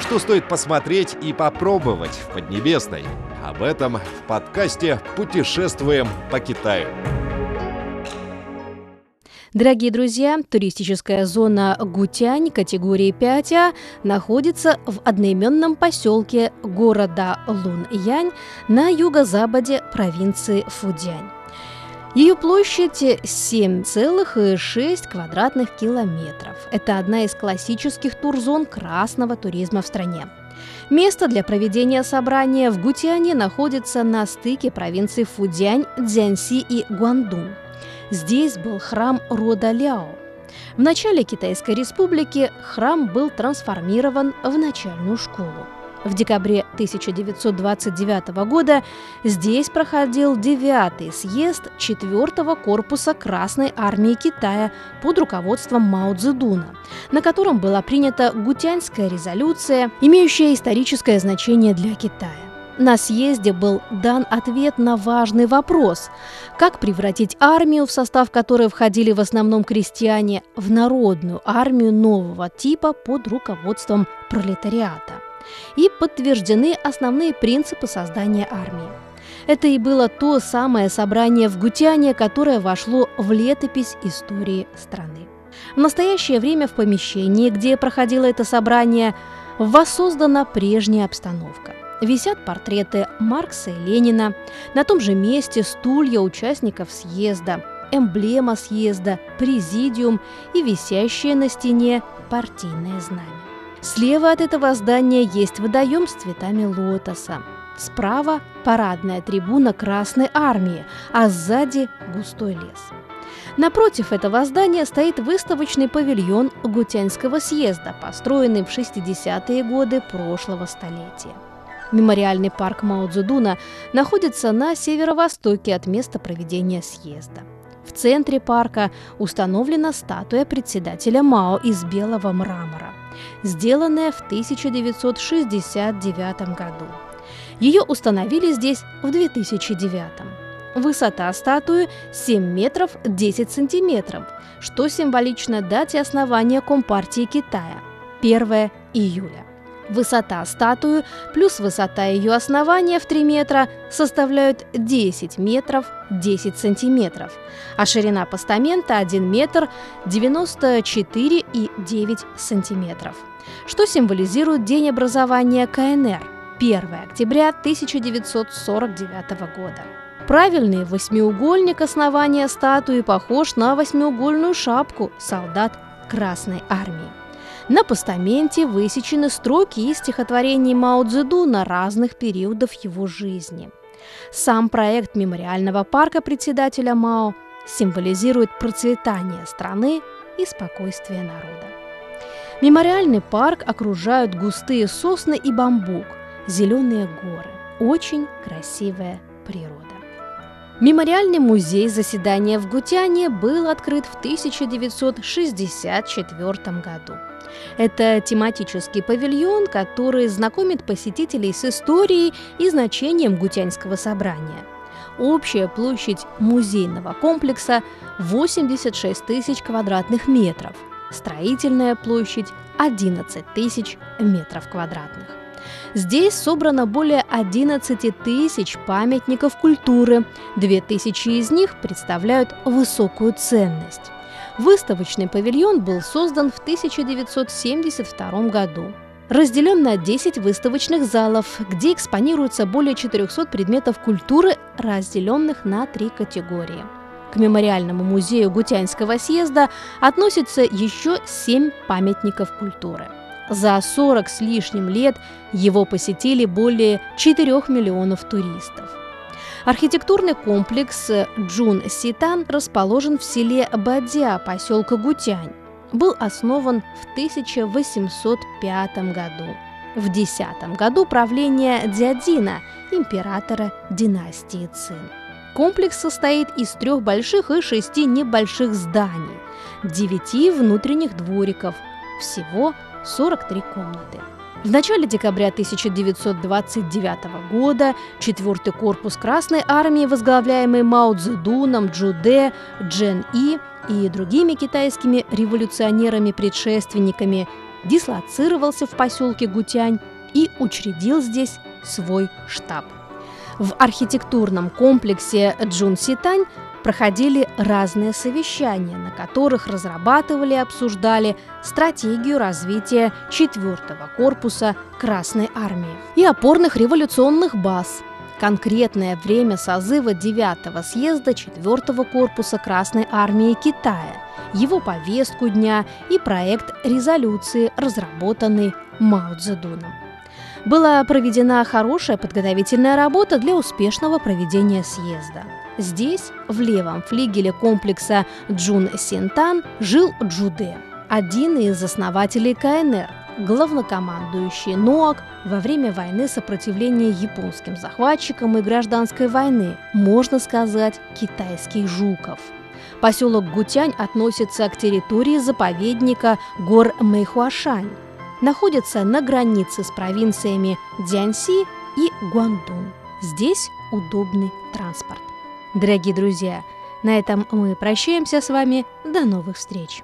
Что стоит посмотреть и попробовать в Поднебесной? Об этом в подкасте «Путешествуем по Китаю». Дорогие друзья, туристическая зона Гутянь категории 5А находится в одноименном поселке города Лунъянь на юго-западе провинции Фудянь. Ее площадь 7,6 квадратных километров. Это одна из классических турзон красного туризма в стране. Место для проведения собрания в Гутяне находится на стыке провинций Фудянь, Цзянси и Гуандун. Здесь был храм рода Ляо. В начале Китайской республики храм был трансформирован в начальную школу. В декабре 1929 года здесь проходил девятый съезд четвертого корпуса Красной армии Китая под руководством Мао Цзэдуна, на котором была принята Гутянская резолюция, имеющая историческое значение для Китая. На съезде был дан ответ на важный вопрос – как превратить армию, в состав которой входили в основном крестьяне, в народную армию нового типа под руководством пролетариата – и подтверждены основные принципы создания армии. Это и было то самое собрание в Гутяне, которое вошло в летопись истории страны. В настоящее время в помещении, где проходило это собрание, воссоздана прежняя обстановка. Висят портреты Маркса и Ленина, на том же месте стулья участников съезда, эмблема съезда, президиум и висящее на стене партийное знамя. Слева от этого здания есть водоем с цветами лотоса. Справа – парадная трибуна Красной Армии, а сзади – густой лес. Напротив этого здания стоит выставочный павильон Гутянского съезда, построенный в 60-е годы прошлого столетия. Мемориальный парк Мао Цзэдуна находится на северо-востоке от места проведения съезда. В центре парка установлена статуя председателя Мао из белого мрамора сделанная в 1969 году. Ее установили здесь в 2009. Высота статуи 7 метров 10 сантиметров, что символично дате основания Компартии Китая – 1 июля. Высота статуи плюс высота ее основания в 3 метра составляют 10 метров 10 сантиметров, а ширина постамента 1 метр 94,9 сантиметров, что символизирует день образования КНР 1 октября 1949 года. Правильный восьмиугольник основания статуи похож на восьмиугольную шапку солдат Красной Армии. На постаменте высечены строки из стихотворений Мао Цзэдуна разных периодов его жизни. Сам проект мемориального парка председателя Мао символизирует процветание страны и спокойствие народа. Мемориальный парк окружают густые сосны и бамбук, зеленые горы, очень красивая природа. Мемориальный музей заседания в Гутяне был открыт в 1964 году. Это тематический павильон, который знакомит посетителей с историей и значением Гутянского собрания. Общая площадь музейного комплекса 86 тысяч квадратных метров, строительная площадь 11 тысяч метров квадратных. Здесь собрано более 11 тысяч памятников культуры, 2 тысячи из них представляют высокую ценность. Выставочный павильон был создан в 1972 году. Разделен на 10 выставочных залов, где экспонируется более 400 предметов культуры, разделенных на три категории. К мемориальному музею Гутянского съезда относится еще 7 памятников культуры. За 40 с лишним лет его посетили более 4 миллионов туристов. Архитектурный комплекс Джун Ситан расположен в селе Бадя, поселка Гутянь. Был основан в 1805 году. В 10 году правления Дзядина, императора династии Цин. Комплекс состоит из трех больших и шести небольших зданий, девяти внутренних двориков, всего 43 комнаты. В начале декабря 1929 года четвертый корпус Красной армии, возглавляемый Мао Цзэдуном, Джуде, Джен И и другими китайскими революционерами-предшественниками, дислоцировался в поселке Гутянь и учредил здесь свой штаб. В архитектурном комплексе Джун-Ситань проходили разные совещания, на которых разрабатывали и обсуждали стратегию развития 4 корпуса Красной армии и опорных революционных баз, конкретное время созыва 9 съезда 4 корпуса Красной армии Китая, его повестку дня и проект резолюции, разработанный Мао Цзэдуном. Была проведена хорошая подготовительная работа для успешного проведения съезда. Здесь, в левом флигеле комплекса Джун Синтан, жил Джуде, один из основателей КНР, главнокомандующий НОАК во время войны сопротивления японским захватчикам и гражданской войны, можно сказать, китайских жуков. Поселок Гутянь относится к территории заповедника гор Мэйхуашань. Находится на границе с провинциями Дзянси и Гуандун. Здесь удобный транспорт. Дорогие друзья, на этом мы прощаемся с вами. До новых встреч!